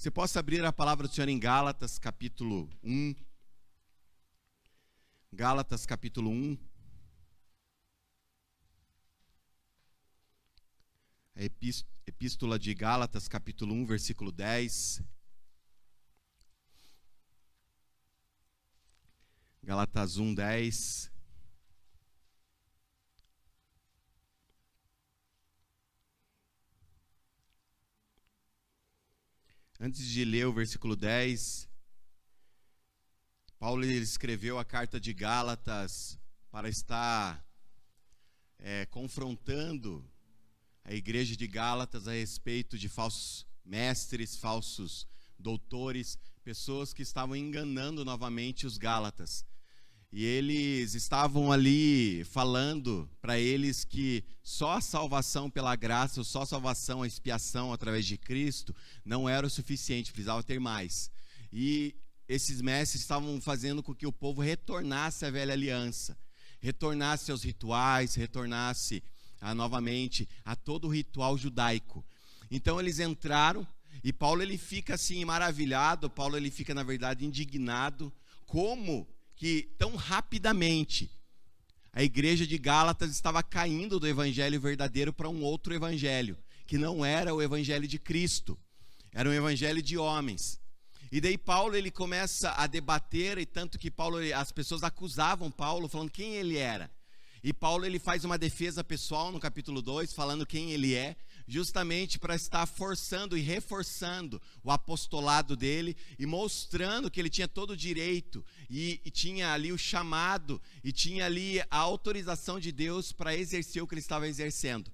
Você possa abrir a palavra do Senhor em Gálatas, capítulo 1. Gálatas, capítulo 1. A epístola de Gálatas, capítulo 1, versículo 10. Gálatas 1, 10. Antes de ler o versículo 10, Paulo escreveu a carta de Gálatas para estar é, confrontando a igreja de Gálatas a respeito de falsos mestres, falsos doutores, pessoas que estavam enganando novamente os Gálatas. E eles estavam ali falando para eles que só a salvação pela graça, só a salvação, a expiação através de Cristo não era o suficiente, precisava ter mais. E esses mestres estavam fazendo com que o povo retornasse à velha aliança, retornasse aos rituais, retornasse a, novamente a todo o ritual judaico. Então eles entraram e Paulo ele fica assim maravilhado, Paulo ele fica na verdade indignado como que tão rapidamente a igreja de Gálatas estava caindo do evangelho verdadeiro para um outro evangelho, que não era o evangelho de Cristo, era um evangelho de homens. E daí Paulo ele começa a debater e tanto que Paulo as pessoas acusavam Paulo falando quem ele era. E Paulo ele faz uma defesa pessoal no capítulo 2, falando quem ele é, justamente para estar forçando e reforçando o apostolado dele e mostrando que ele tinha todo o direito e, e tinha ali o chamado e tinha ali a autorização de Deus para exercer o que ele estava exercendo.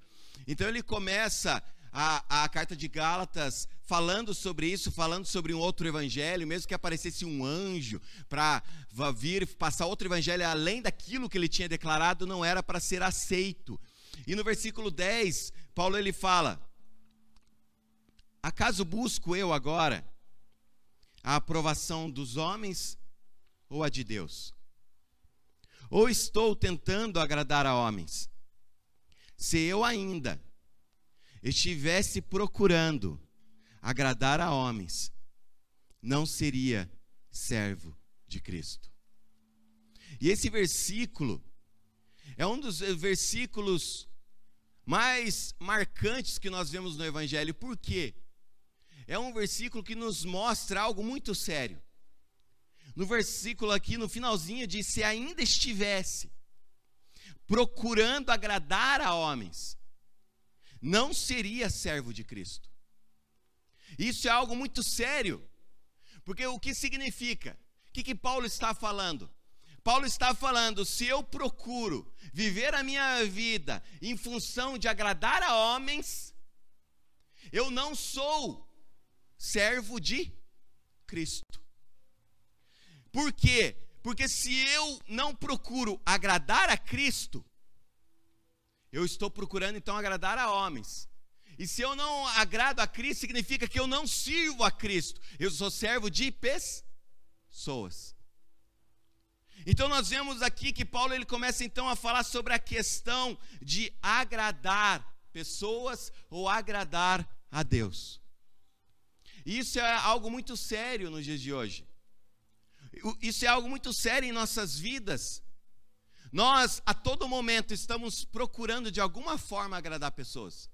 Então ele começa a, a, carta de Gálatas falando sobre isso, falando sobre um outro evangelho, mesmo que aparecesse um anjo para vir passar outro evangelho além daquilo que ele tinha declarado, não era para ser aceito. E no versículo 10, Paulo ele fala: Acaso busco eu agora a aprovação dos homens ou a de Deus? Ou estou tentando agradar a homens? Se eu ainda estivesse procurando agradar a homens, não seria servo de Cristo. E esse versículo é um dos versículos mais marcantes que nós vemos no Evangelho. Por quê? É um versículo que nos mostra algo muito sério. No versículo aqui, no finalzinho, diz: Se ainda estivesse procurando agradar a homens, não seria servo de Cristo. Isso é algo muito sério, porque o que significa? O que, que Paulo está falando? Paulo está falando: se eu procuro viver a minha vida em função de agradar a homens, eu não sou servo de Cristo. Por quê? Porque se eu não procuro agradar a Cristo, eu estou procurando então agradar a homens. E se eu não agrado a Cristo, significa que eu não sirvo a Cristo. Eu sou servo de pessoas. Então nós vemos aqui que Paulo ele começa então a falar sobre a questão de agradar pessoas ou agradar a Deus. E isso é algo muito sério nos dias de hoje. Isso é algo muito sério em nossas vidas. Nós a todo momento estamos procurando de alguma forma agradar pessoas.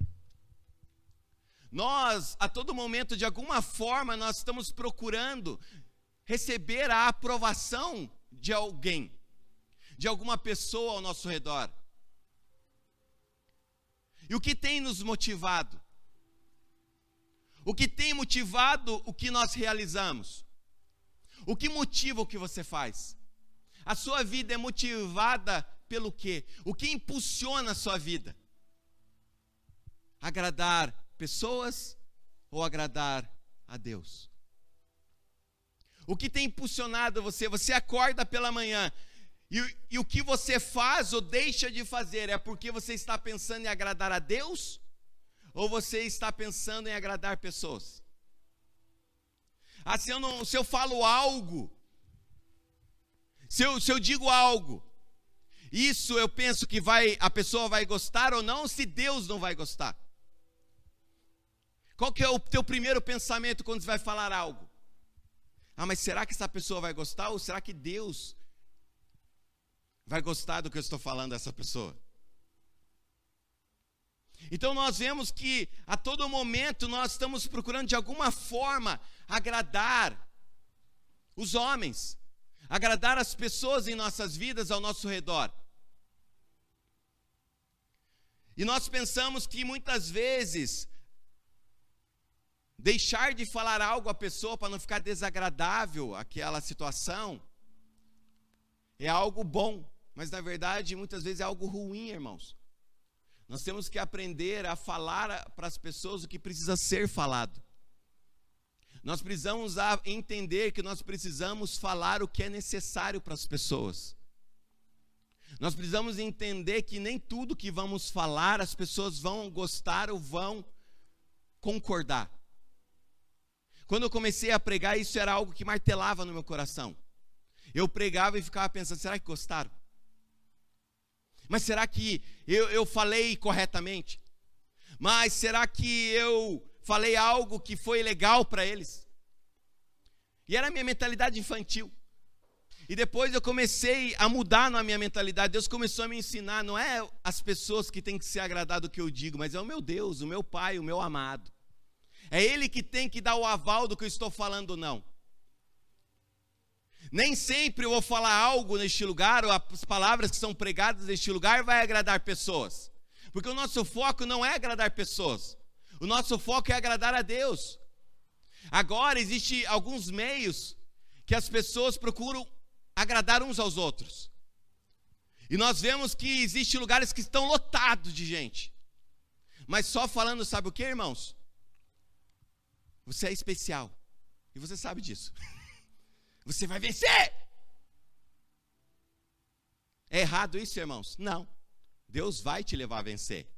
Nós a todo momento de alguma forma nós estamos procurando receber a aprovação de alguém, de alguma pessoa ao nosso redor. E o que tem nos motivado? O que tem motivado o que nós realizamos? O que motiva o que você faz? A sua vida é motivada pelo quê? O que impulsiona a sua vida? Agradar pessoas ou agradar a Deus? O que tem impulsionado você? Você acorda pela manhã e, e, o que você faz ou deixa de fazer é porque você está pensando em agradar a Deus ou você está pensando em agradar pessoas? Ah, se eu, não, se eu falo algo, se eu, se eu digo algo, isso eu penso que vai a pessoa vai gostar ou não, se Deus não vai gostar. Qual que é o teu primeiro pensamento quando você vai falar algo? Ah, mas será que essa pessoa vai gostar ou será que Deus vai gostar do que eu estou falando dessa pessoa? Então nós vemos que a todo momento nós estamos procurando de alguma forma agradar os homens, agradar as pessoas em nossas vidas ao nosso redor. E nós pensamos que muitas vezes deixar de falar algo à pessoa para não ficar desagradável aquela situação é algo bom, mas na verdade muitas vezes é algo ruim, irmãos. Nós temos que aprender a falar para as pessoas o que precisa ser falado. Nós precisamos entender que nós precisamos falar o que é necessário para as pessoas. Nós precisamos entender que nem tudo que vamos falar as pessoas vão gostar ou vão concordar. Quando eu comecei a pregar, isso era algo que martelava no meu coração. Eu pregava e ficava pensando: será que gostaram? Mas será que eu, eu falei corretamente? Mas será que eu falei algo que foi legal para eles? E era a minha mentalidade infantil. E depois eu comecei a mudar na minha mentalidade. Deus começou a me ensinar. Não é as pessoas que têm que se agradar do que eu digo, mas é o meu Deus, o meu Pai, o meu amado. É Ele que tem que dar o aval do que eu estou falando, não. Nem sempre eu vou falar algo neste lugar, ou as palavras que são pregadas neste lugar vai agradar pessoas. Porque o nosso foco não é agradar pessoas. O nosso foco é agradar a Deus. Agora existe alguns meios que as pessoas procuram agradar uns aos outros. E nós vemos que existem lugares que estão lotados de gente. Mas só falando, sabe o que, irmãos? Você é especial. E você sabe disso. Você vai vencer! É errado isso, irmãos? Não. Deus vai te levar a vencer.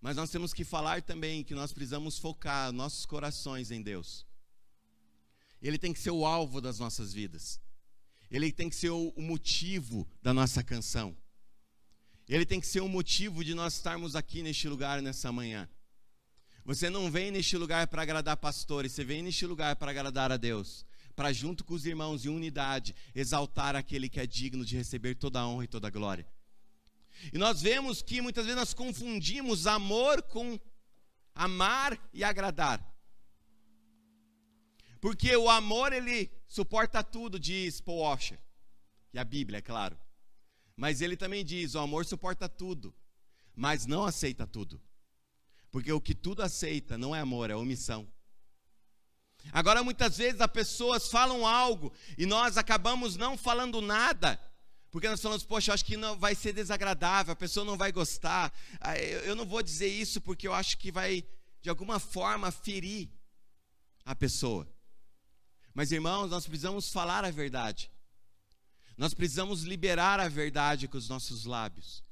Mas nós temos que falar também que nós precisamos focar nossos corações em Deus. Ele tem que ser o alvo das nossas vidas. Ele tem que ser o, motivo da nossa canção. Ele tem que ser o motivo de nós estarmos aqui neste lugar nessa manhã. Você não vem neste lugar para agradar pastores, você vem neste lugar para agradar a Deus para junto com os irmãos em unidade exaltar aquele que é digno de receber toda a honra e toda a glória. E nós vemos que muitas vezes nós confundimos amor com amar e agradar. Porque o amor ele suporta tudo, diz Paul Washer. E a Bíblia, é claro. Mas ele também diz: o amor suporta tudo, mas não aceita tudo. Porque o que tudo aceita não é amor, é omissão. Agora, muitas vezes as pessoas falam algo e nós acabamos não falando nada, porque nós falamos, poxa, acho que não vai ser desagradável, a pessoa não vai gostar. Ah, eu não vou dizer isso porque eu acho que vai, de alguma forma, ferir a pessoa. Mas, irmãos, nós precisamos falar a verdade. Nós precisamos liberar a verdade com os nossos lábios.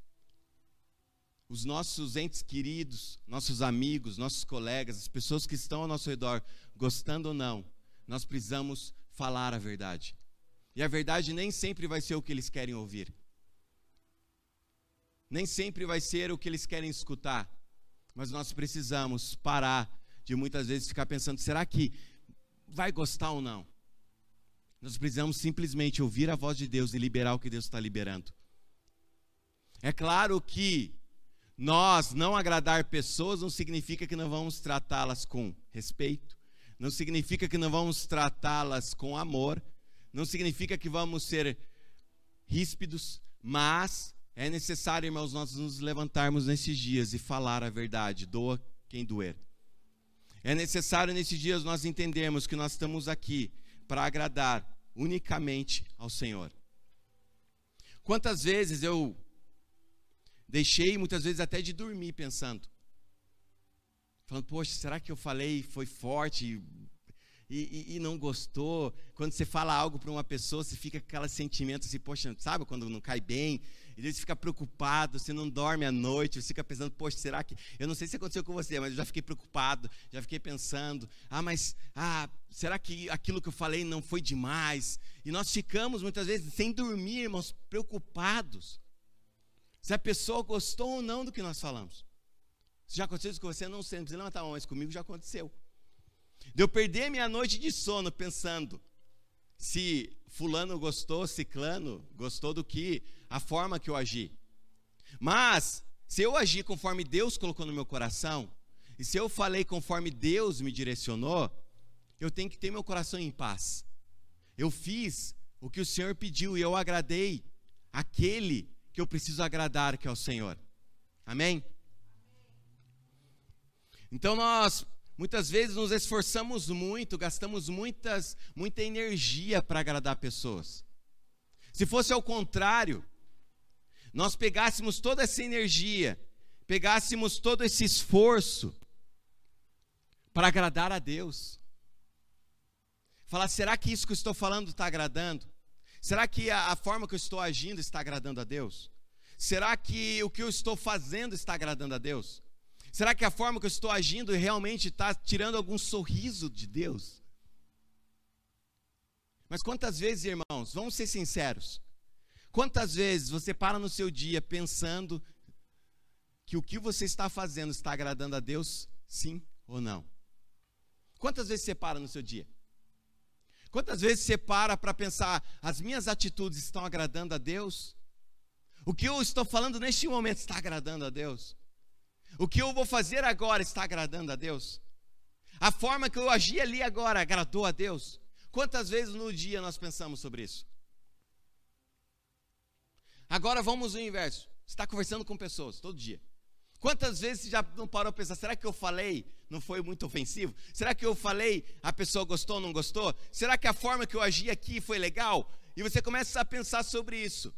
Os nossos entes queridos, nossos amigos, nossos colegas, as pessoas que estão ao nosso redor, gostando ou não, nós precisamos falar a verdade. E a verdade nem sempre vai ser o que eles querem ouvir. Nem sempre vai ser o que eles querem escutar. Mas nós precisamos parar de muitas vezes ficar pensando: será que vai gostar ou não? Nós precisamos simplesmente ouvir a voz de Deus e liberar o que Deus está liberando. É claro que nós não agradar pessoas não significa que não vamos tratá-las com respeito, não significa que não vamos tratá-las com amor, não significa que vamos ser ríspidos, mas é necessário, irmãos, nós nos levantarmos nesses dias e falar a verdade, doa quem doer. É necessário nesses dias nós entendermos que nós estamos aqui para agradar unicamente ao Senhor. Quantas vezes eu deixei, muitas vezes até de dormir pensando, falando, poxa, será que eu falei, foi forte e, e, e não gostou? Quando você fala algo para uma pessoa, você fica com aquele sentimento assim, poxa, sabe quando não cai bem? E você fica preocupado, você não dorme à noite, você fica pensando, poxa, será que. Eu não sei se aconteceu com você, mas eu já fiquei preocupado, já fiquei pensando, ah, mas ah, será que aquilo que eu falei não foi demais? E nós ficamos muitas vezes sem dormir, irmãos, preocupados. Se a pessoa gostou ou não do que nós falamos. Se já aconteceu isso com você, não sei, não precisa levantar a mão, mas comigo já aconteceu. De eu perder minha noite de sono pensando se fulano gostou, ciclano gostou do que, a forma que eu agi. Mas, se eu agi conforme Deus colocou no meu coração, e se eu falei conforme Deus me direcionou, eu tenho que ter meu coração em paz. Eu fiz o que o Senhor pediu e eu agradei aquele que eu preciso agradar, que é o Senhor. Amém? Então nós muitas vezes nos esforçamos muito, gastamos muitas, muita energia para agradar pessoas. Se fosse ao contrário, nós pegássemos toda essa energia, pegássemos todo esse esforço para agradar a Deus. Falar, será que isso que eu estou falando está agradando? Será que a, a, forma que eu estou agindo está agradando a Deus? Será que o que eu estou fazendo está agradando a Deus? Será que a forma que eu estou agindo realmente está tirando algum sorriso de Deus? Mas quantas vezes, irmãos, vamos ser sinceros, quantas vezes você para no seu dia pensando que o que você está fazendo está agradando a Deus, sim ou não? Quantas vezes você para no seu dia? Quantas vezes você para para pensar, as minhas atitudes estão agradando a Deus? O que eu estou falando neste momento está agradando a Deus? O que eu vou fazer agora está agradando a Deus? A forma que eu agi ali agora agradou a Deus? Quantas vezes no dia nós pensamos sobre isso? Agora vamos no inverso. Você está conversando com pessoas todo dia. Quantas vezes você já não parou para pensar, será que eu falei não foi muito ofensivo? Será que eu falei, a pessoa gostou ou não gostou? Será que a forma que eu agi aqui foi legal? E você começa a pensar sobre isso.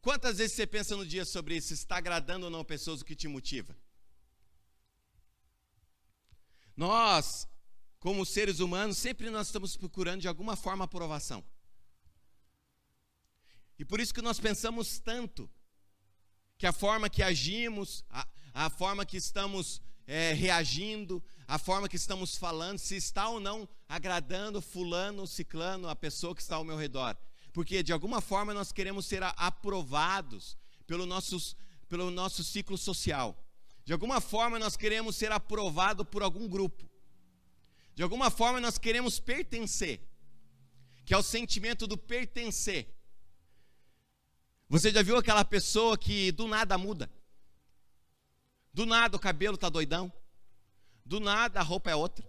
Quantas vezes você pensa no dia sobre isso? Está agradando ou não pessoas o que te motiva? Nós, como seres humanos, sempre nós estamos procurando de alguma forma aprovação. E por isso que nós pensamos tanto que a forma que agimos, a, a forma que estamos é, reagindo, a forma que estamos falando, se está ou não agradando fulano, ciclano, a pessoa que está ao meu redor. Porque de alguma forma nós queremos ser aprovados pelo, nossos, pelo nosso ciclo social. De alguma forma nós queremos ser aprovados por algum grupo. De alguma forma nós queremos pertencer, que é o sentimento do pertencer. Você já viu aquela pessoa que do nada muda? Do nada o cabelo tá doidão. Do nada a roupa é outra.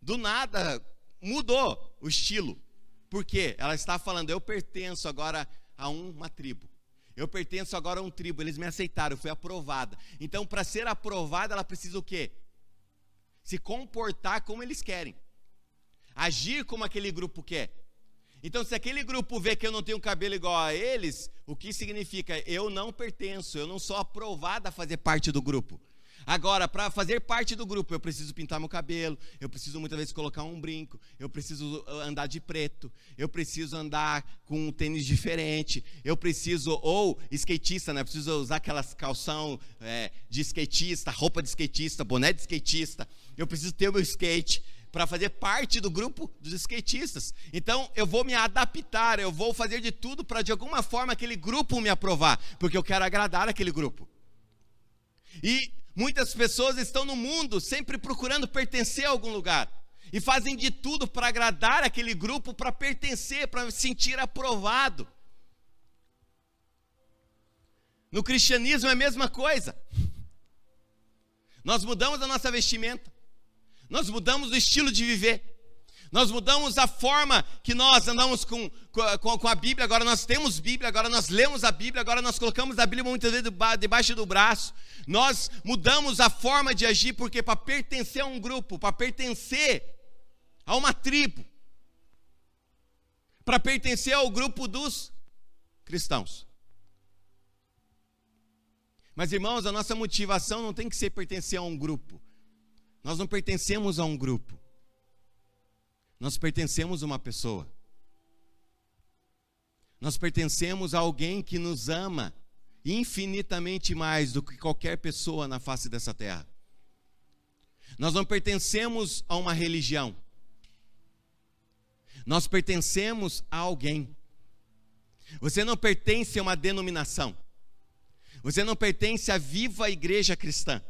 Do nada mudou o estilo. Por quê? Ela está falando, eu pertenço agora a uma tribo. Eu pertenço agora a um tribo, eles me aceitaram, eu fui aprovada. Então, para ser aprovada, ela precisa o quê? Se comportar como eles querem. Agir como aquele grupo quer. Então, se aquele grupo vê que eu não tenho cabelo igual a eles, o que significa? Eu não pertenço, eu não sou aprovado a fazer parte do grupo. Agora, para fazer parte do grupo, eu preciso pintar meu cabelo, eu preciso muitas vezes colocar um brinco, eu preciso andar de preto, eu preciso andar com um tênis diferente, eu preciso, ou skatista, né? Eu preciso usar aquelas calção é, de skatista, roupa de skatista, boné de skatista, eu preciso ter o meu skate para fazer parte do grupo dos skatistas. Então eu vou me adaptar, eu vou fazer de tudo para de alguma forma aquele grupo me aprovar, porque eu quero agradar aquele grupo. E muitas pessoas estão no mundo sempre procurando pertencer a algum lugar e fazem de tudo para agradar aquele grupo, para pertencer, para se sentir aprovado. No cristianismo é a mesma coisa. Nós mudamos a nossa vestimenta. Nós mudamos o estilo de viver. Nós mudamos a forma que nós andamos com, com, com, a Bíblia. Agora nós temos Bíblia, agora nós lemos a Bíblia, agora nós colocamos a Bíblia muitas vezes debaixo do braço. Nós mudamos a forma de agir, porque para pertencer a um grupo, para pertencer a uma tribo, para pertencer ao grupo dos cristãos. Mas irmãos, a nossa motivação não tem que ser pertencer a um grupo. Nós não pertencemos a um grupo. Nós pertencemos a uma pessoa. Nós pertencemos a alguém que nos ama infinitamente mais do que qualquer pessoa na face dessa terra. Nós não pertencemos a uma religião. Nós pertencemos a alguém. Você não pertence a uma denominação. Você não pertence à viva igreja cristã.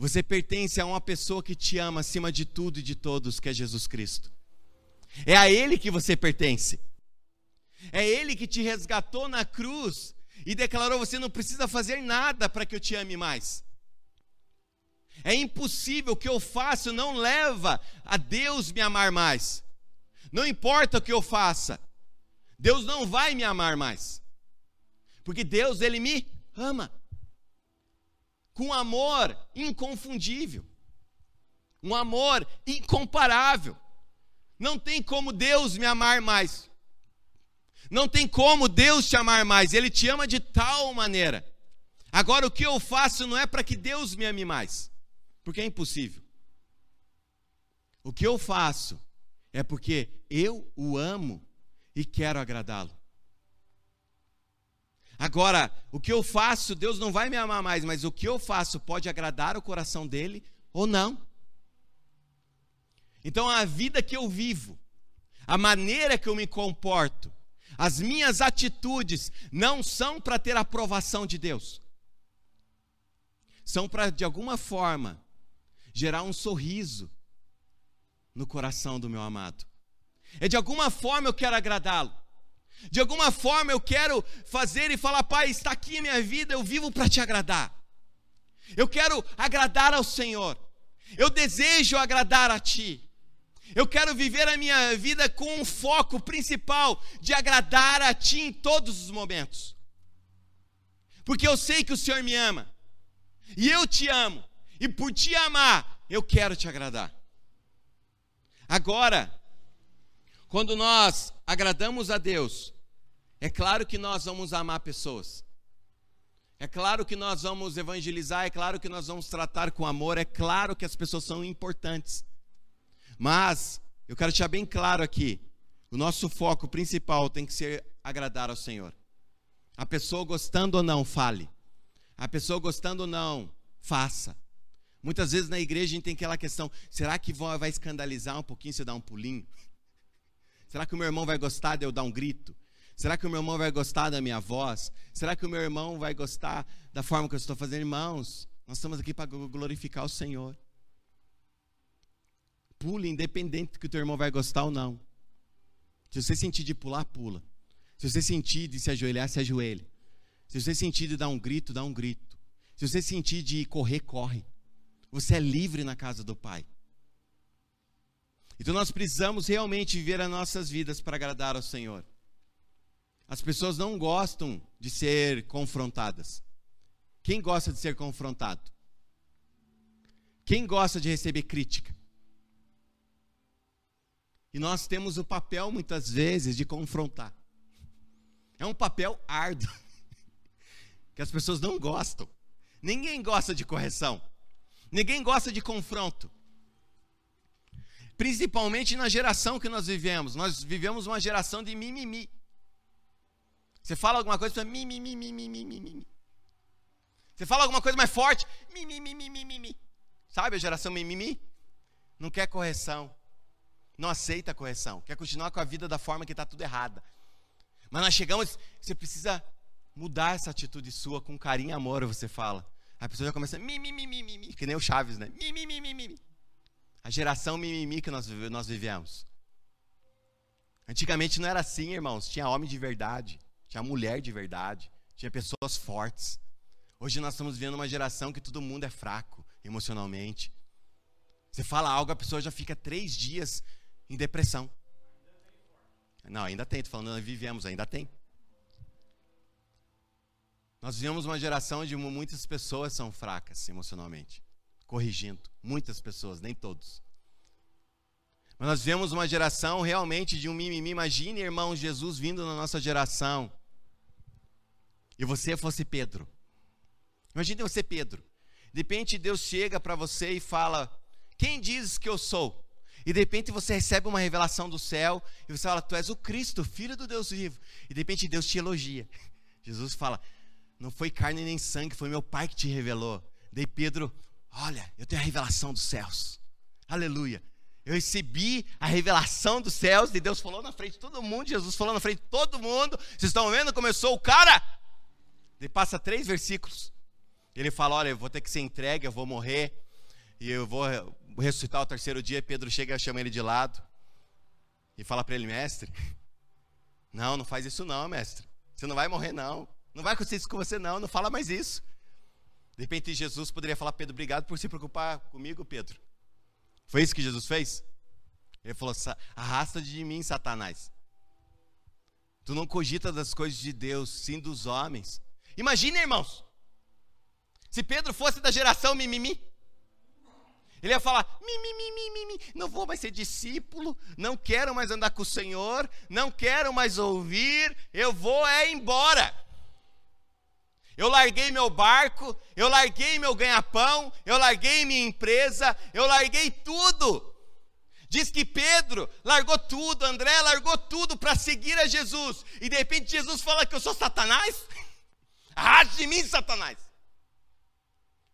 Você pertence a uma pessoa que te ama acima de tudo e de todos, que é Jesus Cristo. É a Ele que você pertence. É Ele que te resgatou na cruz e declarou: você não precisa fazer nada para que eu te ame mais. É impossível, o que eu faço não leva a Deus me amar mais. Não importa o que eu faça, Deus não vai me amar mais. Porque Deus, Ele me ama com amor inconfundível, um amor incomparável. Não tem como Deus me amar mais. Não tem como Deus te amar mais. Ele te ama de tal maneira. Agora, o que eu faço não é para que Deus me ame mais, porque é impossível. O que eu faço é porque eu o amo e quero agradá-lo. Agora, o que eu faço, Deus não vai me amar mais, mas o que eu faço pode agradar o coração dele ou não. Então, a vida que eu vivo, a maneira que eu me comporto, as minhas atitudes não são para ter aprovação de Deus, são para, de alguma forma, gerar um sorriso no coração do meu amado. É de alguma forma eu quero agradá-lo. De alguma forma eu quero fazer e falar, Pai, está aqui a minha vida, eu vivo para te agradar. Eu quero agradar ao Senhor. Eu desejo agradar a Ti. Eu quero viver a minha vida com um foco principal de agradar a Ti em todos os momentos. Porque eu sei que o Senhor me ama. E eu te amo. E por te amar, eu quero te agradar. Agora, quando nós agradamos a Deus, é claro que nós vamos amar pessoas. É claro que nós vamos evangelizar, é claro que nós vamos tratar com amor, é claro que as pessoas são importantes. Mas eu quero deixar bem claro aqui, o nosso foco principal tem que ser agradar ao Senhor. A pessoa gostando ou não, fale. A pessoa gostando ou não, faça. Muitas vezes na igreja a gente tem aquela questão: será que vai escandalizar um pouquinho se dar um pulinho? Será que o meu irmão vai gostar de eu dar um grito? Será que o meu irmão vai gostar da minha voz? Será que o meu irmão vai gostar da forma que eu estou fazendo? Irmãos, nós estamos aqui para glorificar o Senhor. Pule, independente que o teu irmão vai gostar ou não. Se você sentir de pular, pula. Se você sentir de se ajoelhar, se ajoelhe. Se você sentir de dar um grito, dá um grito. Se você sentir de correr, corre. Você é livre na casa do Pai. Então nós precisamos realmente viver as nossas vidas para agradar ao Senhor. As pessoas não gostam de ser confrontadas. Quem gosta de ser confrontado? Quem gosta de receber crítica? E nós temos o papel, muitas vezes, de confrontar. É um papel árduo, que as pessoas não gostam. Ninguém gosta de correção, ninguém gosta de confronto principalmente na geração que nós vivemos. Nós vivemos uma geração de mimimi. Você fala alguma coisa, você mimimi, mimimi, mimimi. Você fala alguma coisa mais forte, mimimi, mimimi. Sabe a geração mimimi? Não quer correção. Não aceita correção. Quer continuar com a vida da forma que está tudo errada. Mas nós chegamos, você precisa mudar essa atitude sua com carinho e amor, você fala. A pessoa já começa, mimimi, mimimi, que nem o Chaves, né? Mimimi, mimimi. A geração mimimi que nós, nós vivemos. Antigamente não era assim, irmãos. Tinha homem de verdade, tinha mulher de verdade, tinha pessoas fortes. Hoje nós estamos vivendo uma geração que todo mundo é fraco emocionalmente. Você fala algo, a pessoa já fica três dias em depressão. Não, ainda tem, estou falando, nós vivemos, ainda tem. Nós vivemos uma geração onde muitas pessoas são fracas emocionalmente corrigindo. Muitas pessoas, nem todos. Mas nós vemos uma geração realmente de um mimimi. Imagine, irmão, Jesus vindo na nossa geração. E você fosse Pedro. Imagine você, Pedro. De repente Deus chega para você e fala: Quem diz que eu sou? E de repente você recebe uma revelação do céu e você fala: Tu és o Cristo, filho do Deus vivo. E de repente Deus te elogia. Jesus fala: Não foi carne nem sangue, foi meu Pai que te revelou. Daí Pedro, Olha, eu tenho a revelação dos céus. Aleluia. Eu recebi a revelação dos céus e Deus falou na frente de todo mundo, Jesus falou na frente de todo mundo. Vocês estão vendo? Começou o cara Ele passa três versículos. Ele fala: Olha, eu vou ter que ser entregue, eu vou morrer, e eu vou ressuscitar o terceiro dia. Pedro chega e chama ele de lado e fala para ele: Mestre, não, não faz isso não, mestre. Você não vai morrer, não. Não vai acontecer isso com você, não. Não fala mais isso. De repente, Jesus poderia falar: Pedro, obrigado por se preocupar comigo, Pedro. Foi isso que Jesus fez? Ele falou: Arrasta de mim, Satanás. Tu não cogita das coisas de Deus, sim dos homens. Imagine, irmãos, se Pedro fosse da geração mimimi, ele ia falar: mimimi, mimimi, não vou mais ser discípulo, não quero mais andar com o Senhor, não quero mais ouvir, eu vou é embora. Eu larguei meu barco, eu larguei meu ganha-pão, eu larguei minha empresa, eu larguei tudo. Diz que Pedro largou tudo, André largou tudo para seguir a Jesus. E de repente Jesus fala que eu sou Satanás? Arraste de mim, Satanás.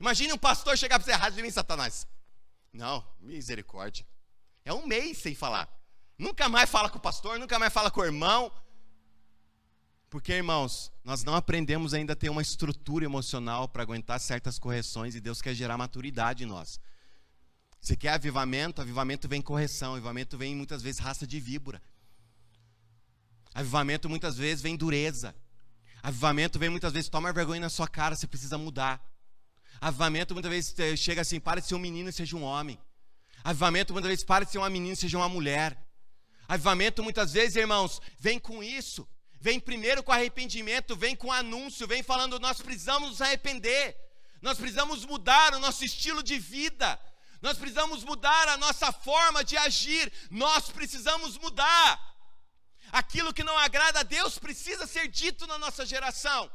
Imagine um pastor chegar para você, arraste de mim, Satanás. Não, misericórdia. É um mês sem falar. Nunca mais fala com o pastor, nunca mais fala com o irmão. Porque, irmãos, nós não aprendemos ainda a ter uma estrutura emocional para aguentar certas correções e Deus quer gerar maturidade em nós. Você quer avivamento? Avivamento vem correção, avivamento vem muitas vezes raça de víbora. Avivamento muitas vezes vem dureza. Avivamento vem muitas vezes, toma vergonha na sua cara, você precisa mudar. Avivamento muitas vezes chega assim, para de ser um menino e seja um homem. Avivamento muitas vezes para de ser uma menina e seja uma mulher. Avivamento muitas vezes, irmãos, vem com isso. Vem primeiro com arrependimento, vem com anúncio, vem falando, nós precisamos nos arrepender. Nós precisamos mudar o nosso estilo de vida. Nós precisamos mudar a nossa forma de agir, nós precisamos mudar. Aquilo que não agrada a Deus precisa ser dito na nossa geração.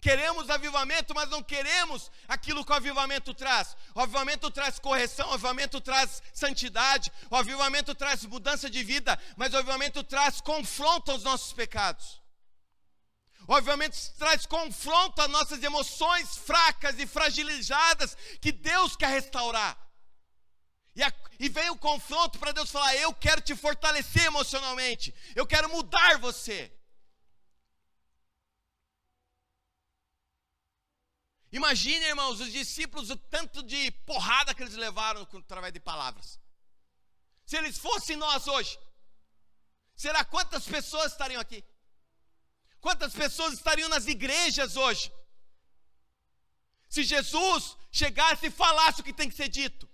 Queremos avivamento, mas não queremos aquilo que o avivamento traz. O avivamento traz correção, o avivamento traz santidade, o avivamento traz mudança de vida, mas o avivamento traz confronto aos nossos pecados. O avivamento traz confronto às nossas emoções fracas e fragilizadas que Deus quer restaurar. E, a, e vem o confronto para Deus falar: Eu quero te fortalecer emocionalmente, eu quero mudar você. Imagine, irmãos, os discípulos, o tanto de porrada que eles levaram através de palavras. Se eles fossem nós hoje, será quantas pessoas estariam aqui? Quantas pessoas estariam nas igrejas hoje? Se Jesus chegasse e falasse o que tem que ser dito.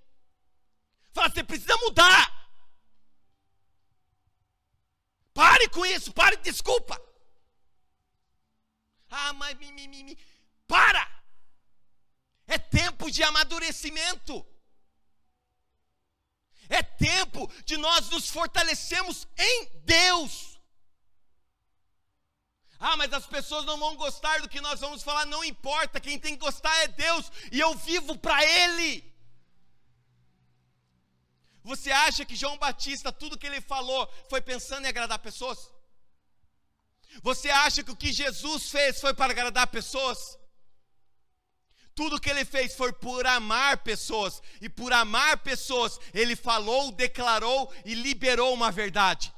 Fala, você precisa mudar. Pare com isso, pare, desculpa. Ah, mas mi, mi, mi, mi. Para! É tempo de amadurecimento. É tempo de nós nos fortalecermos em Deus. Ah, mas as pessoas não vão gostar do que nós vamos falar, não importa, quem tem que gostar é Deus, e eu vivo para Ele. Você acha que João Batista, tudo que ele falou, foi pensando em agradar pessoas? Você acha que o que Jesus fez foi para agradar pessoas? Tudo que ele fez foi por amar pessoas, e por amar pessoas, ele falou, declarou e liberou uma verdade.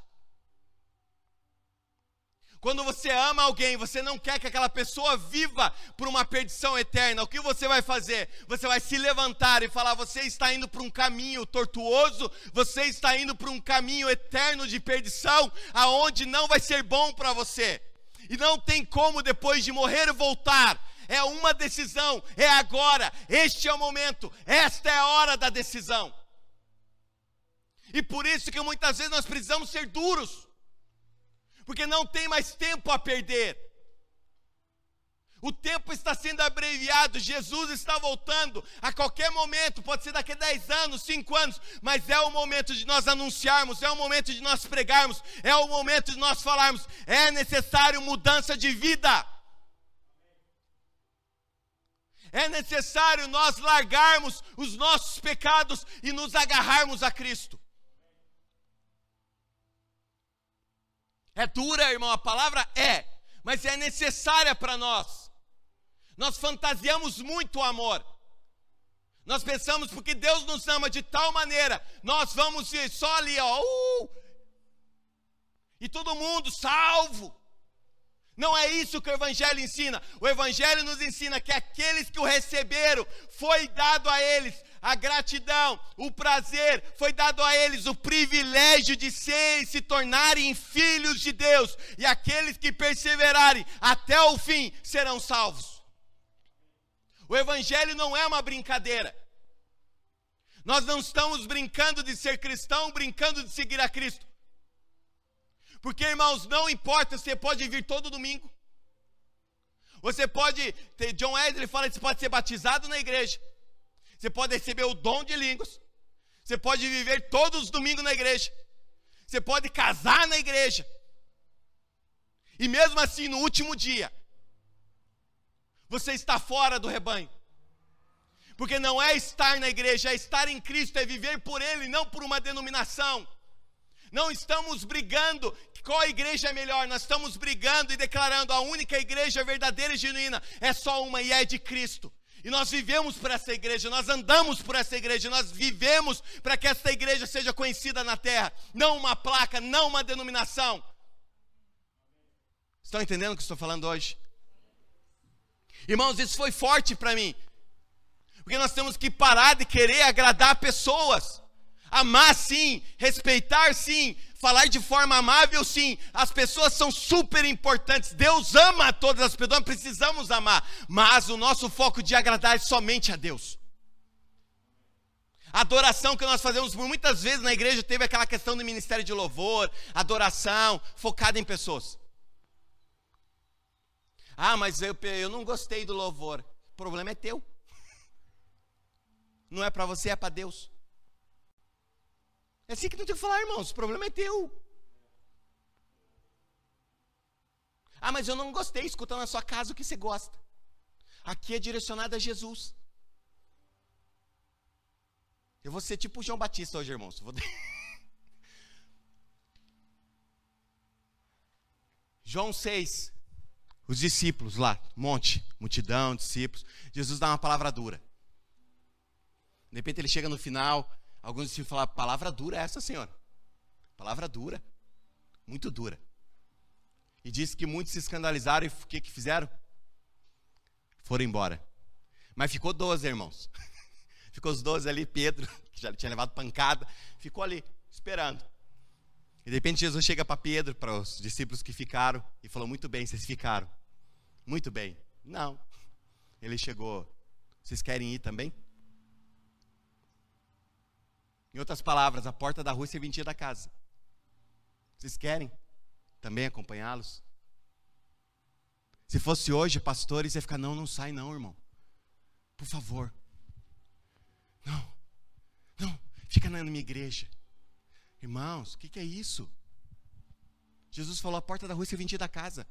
Quando você ama alguém, você não quer que aquela pessoa viva por uma perdição eterna. O que você vai fazer? Você vai se levantar e falar: você está indo para um caminho tortuoso, você está indo para um caminho eterno de perdição, aonde não vai ser bom para você. E não tem como depois de morrer voltar. É uma decisão, é agora, este é o momento, esta é a hora da decisão. E por isso que muitas vezes nós precisamos ser duros porque não tem mais tempo a perder. O tempo está sendo abreviado, Jesus está voltando a qualquer momento, pode ser daqui a 10 anos, 5 anos, mas é o momento de nós anunciarmos, é o momento de nós pregarmos, é o momento de nós falarmos, é necessário mudança de vida. É necessário nós largarmos os nossos pecados e nos agarrarmos a Cristo. É dura, irmão, a palavra é, mas é necessária para nós. Nós fantasiamos muito o amor. Nós pensamos porque Deus nos ama de tal maneira, nós vamos ir só ali, ó, uh, e todo mundo salvo. Não é isso que o Evangelho ensina. O Evangelho nos ensina que aqueles que o receberam, foi dado a eles a gratidão, o prazer, foi dado a eles o privilégio de ser e se tornarem filhos de Deus. E aqueles que perseverarem até o fim serão salvos. O Evangelho não é uma brincadeira. Nós não estamos brincando de ser cristão, brincando de seguir a Cristo. Porque, irmãos, não importa, você pode vir todo domingo. Você pode, John Wesley fala você pode ser batizado na igreja. Você pode receber o dom de línguas. Você pode viver todos os domingos na igreja. Você pode casar na igreja. E mesmo assim, no último dia, você está fora do rebanho. Porque não é estar na igreja, é estar em Cristo, é viver por Ele, não por uma denominação. Não estamos brigando qual igreja é melhor, nós estamos brigando e declarando a única igreja verdadeira e genuína é só uma e é de Cristo. E nós vivemos por essa igreja, nós andamos por essa igreja, nós vivemos para que essa igreja seja conhecida na terra, não uma placa, não uma denominação. Estão entendendo o que estou falando hoje? Irmãos, isso foi forte para mim, porque nós temos que parar de querer agradar pessoas. Amar sim, respeitar sim, falar de forma amável sim. As pessoas são super importantes. Deus ama todas as pessoas, precisamos amar. Mas o nosso foco de agradar é somente a Deus. A adoração que nós fazemos muitas vezes na igreja teve aquela questão do ministério de louvor, adoração, focada em pessoas. Ah, mas eu, eu não gostei do louvor. O problema é teu. Não é para você, é para Deus. É assim que não tem que falar, irmãos. O problema é teu. Ah, mas eu não gostei. Escuta na sua casa o que você gosta. Aqui é direcionado a Jesus. Eu vou ser tipo o João Batista hoje, irmãos. Vou... João 6. Os discípulos lá, monte, multidão, discípulos. Jesus dá uma palavra dura. De repente ele chega no final, Alguns discípulos falar palavra dura é essa, senhora. Palavra dura. Muito dura. E disse que muitos se escandalizaram e o que, que fizeram? Foram embora. Mas ficou 12, irmãos. ficou os 12 ali, Pedro, que já tinha levado pancada, ficou ali, esperando. E de repente Jesus chega para Pedro, para os discípulos que ficaram, e falou: Muito bem, vocês ficaram. Muito bem. Não. Ele chegou. Vocês querem ir também? Em outras palavras, a porta da rua é serventia da casa. Vocês querem também acompanhá-los? Se fosse hoje, pastores, ia ficar: não, não sai, não, irmão. Por favor. Não, não, fica na minha igreja. Irmãos, o que, que é isso? Jesus falou: a porta da rua é serventia da casa.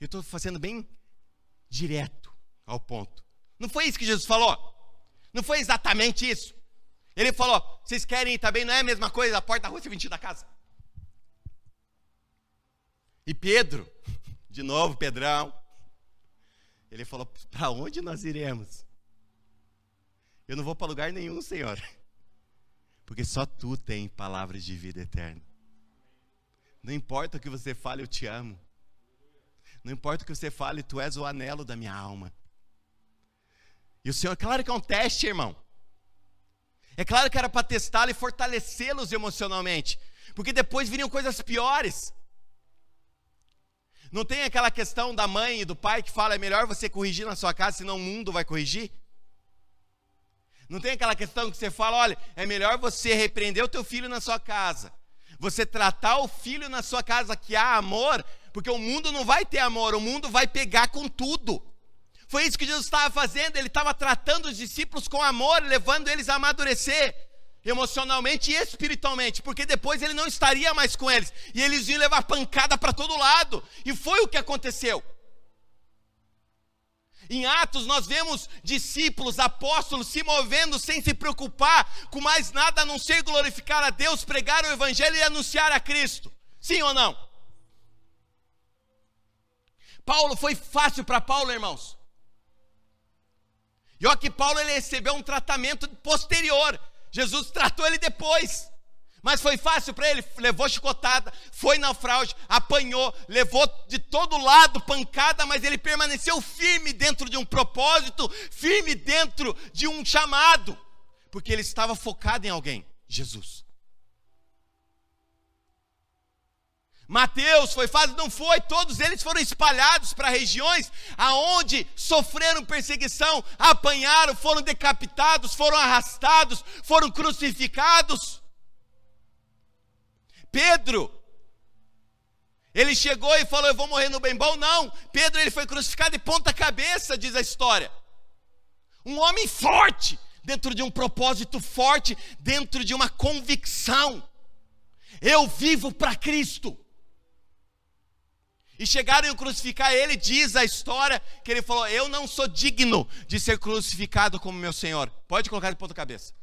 Eu estou fazendo bem direto ao ponto. Não foi isso que Jesus falou? Não foi exatamente isso. Ele falou: vocês querem ir também? Não é a mesma coisa? A porta da rua se da casa. E Pedro, de novo, Pedrão, ele falou: para onde nós iremos? Eu não vou para lugar nenhum, Senhor, porque só tu tem palavras de vida eterna. Não importa o que você fale, eu te amo. Não importa o que você fale, tu és o anelo da minha alma. E o Senhor, claro que é um teste, irmão. É claro que era para testá-lo e fortalecê-los emocionalmente, porque depois viriam coisas piores. Não tem aquela questão da mãe e do pai que fala é melhor você corrigir na sua casa, senão o mundo vai corrigir? Não tem aquela questão que você fala, olha, é melhor você repreender o teu filho na sua casa, você tratar o filho na sua casa que há amor, porque o mundo não vai ter amor, o mundo vai pegar com tudo. Foi isso que Jesus estava fazendo, ele estava tratando os discípulos com amor, levando eles a amadurecer emocionalmente e espiritualmente, porque depois ele não estaria mais com eles, e eles iam levar pancada para todo lado, e foi o que aconteceu. Em Atos, nós vemos discípulos, apóstolos se movendo sem se preocupar com mais nada a não ser glorificar a Deus, pregar o Evangelho e anunciar a Cristo. Sim ou não? Paulo foi fácil para Paulo, irmãos. E olha que Paulo ele recebeu um tratamento posterior. Jesus tratou ele depois. Mas foi fácil para ele, levou chicotada, foi naufrágio, apanhou, levou de todo lado pancada, mas ele permaneceu firme dentro de um propósito, firme dentro de um chamado, porque ele estava focado em alguém, Jesus. Mateus foi fácil? Não foi, todos eles foram espalhados para regiões aonde sofreram perseguição, apanharam, foram decapitados, foram arrastados, foram crucificados. Pedro, ele chegou e falou: Eu vou morrer no bem bom. Não, Pedro ele foi crucificado de ponta cabeça, diz a história. Um homem forte, dentro de um propósito forte, dentro de uma convicção. Eu vivo para Cristo. E chegaram a crucificar ele, diz a história, que ele falou: Eu não sou digno de ser crucificado como meu Senhor. Pode colocar de ponta cabeça.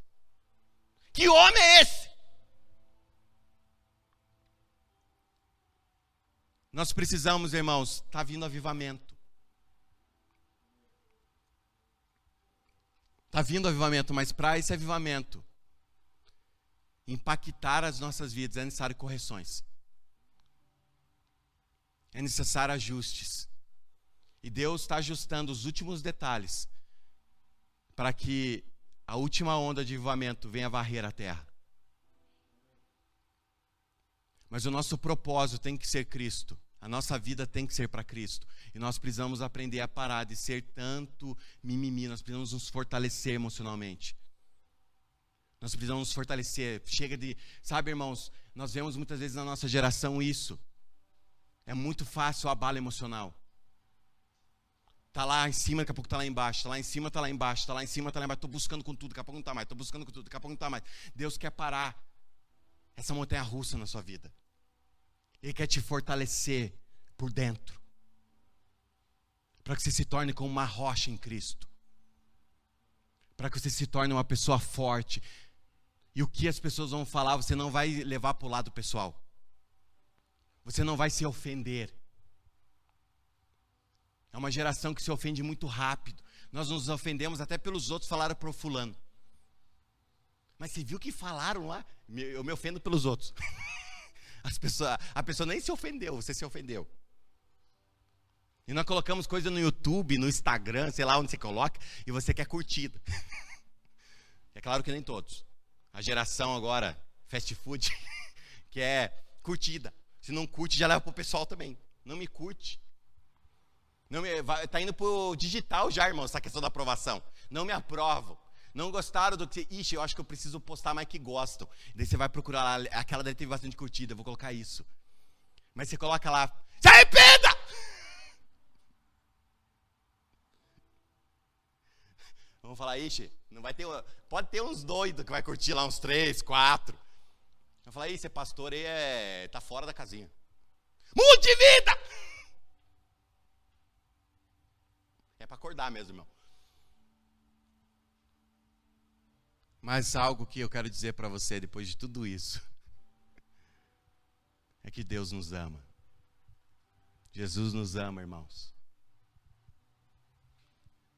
Que homem é esse? Nós precisamos, irmãos, está vindo avivamento. Está vindo avivamento, mas para esse avivamento impactar as nossas vidas é necessário correções. É necessário ajustes. E Deus está ajustando os últimos detalhes para que a última onda de avivamento venha varrer a terra. Mas o nosso propósito tem que ser Cristo. A nossa vida tem que ser para Cristo. E nós precisamos aprender a parar de ser tanto mimimi, nós precisamos nos fortalecer emocionalmente. Nós precisamos nos fortalecer. Chega de, sabe, irmãos, nós vemos muitas vezes na nossa geração isso. É muito fácil o abalo emocional. Tá lá em cima, daqui a pouco tá lá embaixo, tá lá em cima, tá lá embaixo, tá lá em cima, tá lá embaixo, tô buscando com tudo, daqui a pouco não tá mais, tô buscando com tudo, daqui a pouco não tá mais. Deus quer parar essa montanha russa na sua vida. Ele quer te fortalecer por dentro. Para que você se torne como uma rocha em Cristo. Para que você se torne uma pessoa forte. E o que as pessoas vão falar, você não vai levar para o lado pessoal. Você não vai se ofender. É uma geração que se ofende muito rápido. Nós nos ofendemos até pelos outros falaram para o fulano. Mas você viu que falaram lá? Eu me ofendo pelos outros. As pessoas, a pessoa nem se ofendeu, você se ofendeu. E nós colocamos coisa no YouTube, no Instagram, sei lá onde você coloca, e você quer curtida. é claro que nem todos. A geração agora, fast food, que é curtida. Se não curte, já leva pro pessoal também. Não me curte. Não me, vai, tá indo pro digital já, irmão, essa questão da aprovação. Não me aprovo. Não gostaram do que. Ixi, eu acho que eu preciso postar mais que gostam. Daí você vai procurar lá, aquela deve ter bastante curtida, vou colocar isso. Mas você coloca lá, se arrependa! Vamos falar, ixi, não vai ter. Pode ter uns doidos que vai curtir lá uns três, quatro. Vamos falar, ixi, é pastor aí é. tá fora da casinha. Mude de vida! É para acordar mesmo, irmão. Mas algo que eu quero dizer para você depois de tudo isso é que Deus nos ama. Jesus nos ama, irmãos.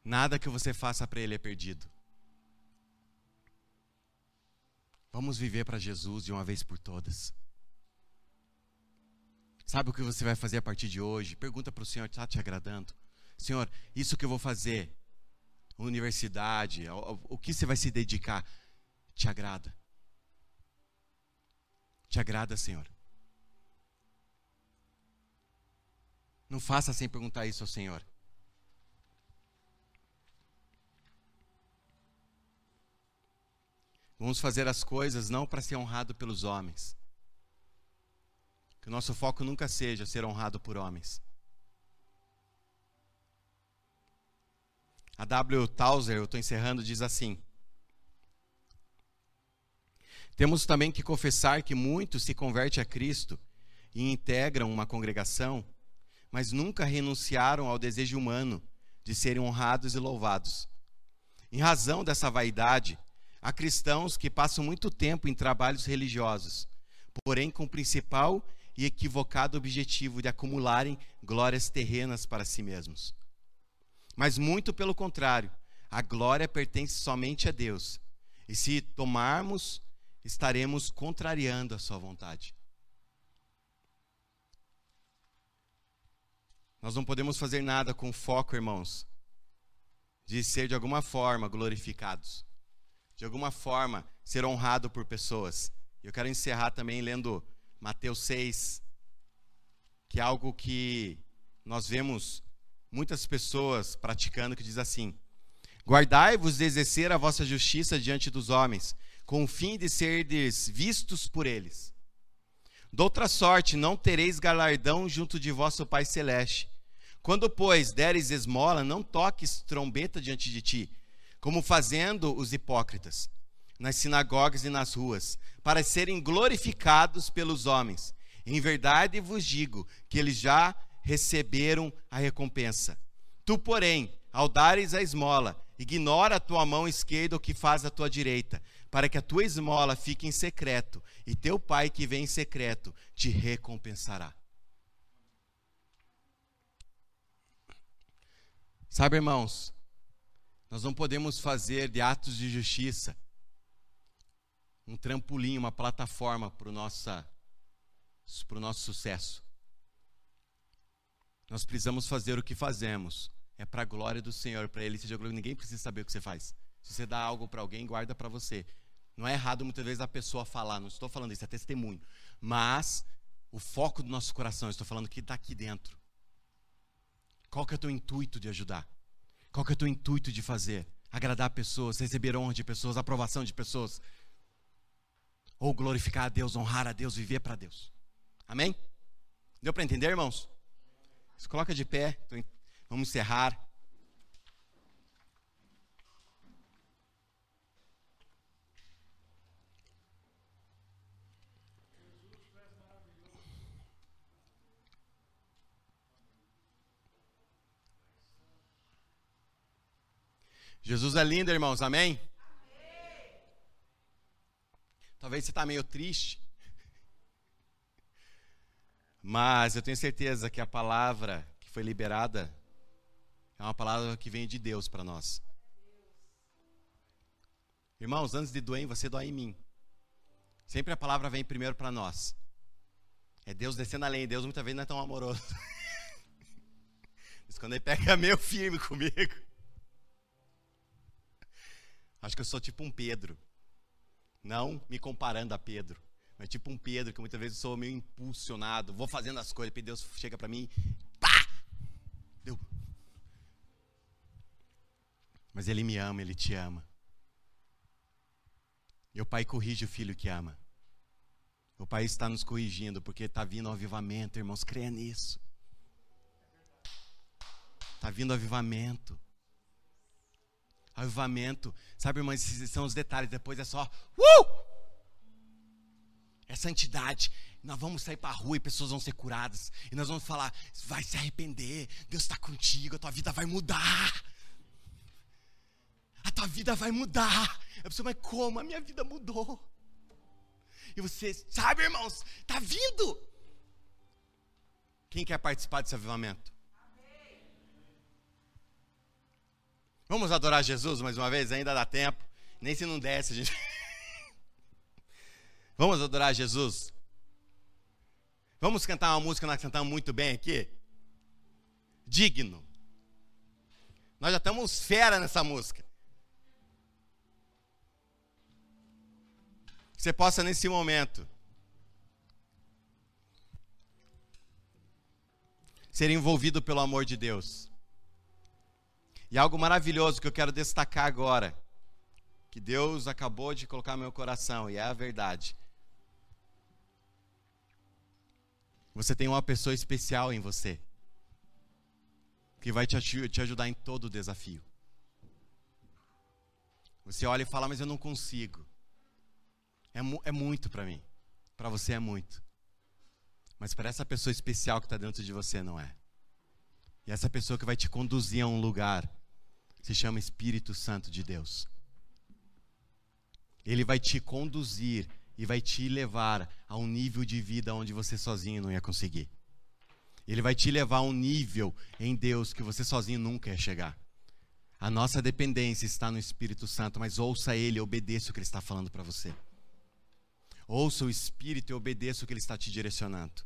Nada que você faça para Ele é perdido. Vamos viver para Jesus de uma vez por todas. Sabe o que você vai fazer a partir de hoje? Pergunta para o Senhor, está te agradando? Senhor, isso que eu vou fazer, universidade, o, o que você vai se dedicar, te agrada? Te agrada, Senhor? Não faça sem perguntar isso ao Senhor. Vamos fazer as coisas não para ser honrado pelos homens. Que o nosso foco nunca seja ser honrado por homens. A W. Tauser, eu estou encerrando, diz assim: Temos também que confessar que muitos se convertem a Cristo e integram uma congregação, mas nunca renunciaram ao desejo humano de serem honrados e louvados. Em razão dessa vaidade, há cristãos que passam muito tempo em trabalhos religiosos, porém com o principal e equivocado objetivo de acumularem glórias terrenas para si mesmos. Mas muito pelo contrário, a glória pertence somente a Deus. E se tomarmos estaremos contrariando a sua vontade. Nós não podemos fazer nada com foco, irmãos, de ser de alguma forma glorificados, de alguma forma ser honrado por pessoas. Eu quero encerrar também lendo Mateus 6, que é algo que nós vemos muitas pessoas praticando, que diz assim: Guardai-vos de exercer a vossa justiça diante dos homens, com o fim de serdes vistos por eles. Doutra sorte, não tereis galardão junto de vosso Pai Celeste. Quando, pois, deres esmola, não toques trombeta diante de ti, como fazendo os hipócritas, nas sinagogas e nas ruas, para serem glorificados pelos homens. Em verdade vos digo que eles já receberam a recompensa. Tu, porém, ao dares a esmola, ignora a tua mão esquerda o que faz a tua direita, para que a tua esmola fique em secreto, e teu pai que vem em secreto te recompensará. Sabe, irmãos, nós não podemos fazer de atos de justiça um trampolim, uma plataforma para o nosso, sucesso. Nós precisamos fazer o que fazemos. É para a glória do Senhor, para Ele seja glória. Ninguém precisa saber o que você faz. Se você dá algo para alguém, guarda para você. Não é errado muitas vezes a pessoa falar, não estou falando isso, é testemunho. Mas o foco do nosso coração, estou falando que está aqui dentro. Qual que é o teu intuito de ajudar? Qual que é o teu intuito de fazer? Agradar pessoas, receber honra de pessoas, aprovação de pessoas. Ou glorificar a Deus, honrar a Deus, viver para Deus. Amém? Deu para entender, irmãos? Se coloca de pé, vamos encerrar. Jesus é lindo, irmãos, amém? amém. Talvez você está meio triste, mas eu tenho certeza que a palavra que foi liberada é uma palavra que vem de Deus para nós. Irmãos, antes de doer em você, dói em mim. Sempre a palavra vem primeiro para nós. É Deus descendo além. Deus muitas vezes não é tão amoroso. Mas quando ele pega meio firme comigo. Acho que eu sou tipo um Pedro. Não me comparando a Pedro. Mas tipo um Pedro, que muitas vezes eu sou meio impulsionado, vou fazendo as coisas, e Deus chega para mim, pá! Deu. Mas Ele me ama, Ele te ama. E o Pai corrige o filho que ama. O Pai está nos corrigindo, porque está vindo o avivamento, irmãos, creia nisso. Está vindo o avivamento. Avivamento, sabe, irmãos, esses são os detalhes, depois é só, uh! é santidade. Nós vamos sair para a rua e pessoas vão ser curadas. E nós vamos falar: vai se arrepender, Deus está contigo, a tua vida vai mudar. A tua vida vai mudar. A pessoa, mas como? A minha vida mudou. E você, sabe, irmãos, está vindo. Quem quer participar desse avivamento? Vamos adorar Jesus mais uma vez? Ainda dá tempo. Nem se não desce, gente. Vamos adorar Jesus? Vamos cantar uma música que nós cantamos muito bem aqui? Digno. Nós já estamos fera nessa música. Você possa nesse momento ser envolvido pelo amor de Deus. E algo maravilhoso que eu quero destacar agora, que Deus acabou de colocar no meu coração, e é a verdade. Você tem uma pessoa especial em você que vai te, te ajudar em todo o desafio. Você olha e fala, mas eu não consigo. É, é muito para mim. Para você é muito. Mas para essa pessoa especial que está dentro de você não é. E essa pessoa que vai te conduzir a um lugar se chama Espírito Santo de Deus. Ele vai te conduzir e vai te levar a um nível de vida onde você sozinho não ia conseguir. Ele vai te levar a um nível em Deus que você sozinho nunca ia chegar. A nossa dependência está no Espírito Santo, mas ouça Ele, obedeça o que Ele está falando para você. Ouça o Espírito e obedeça o que ele está te direcionando.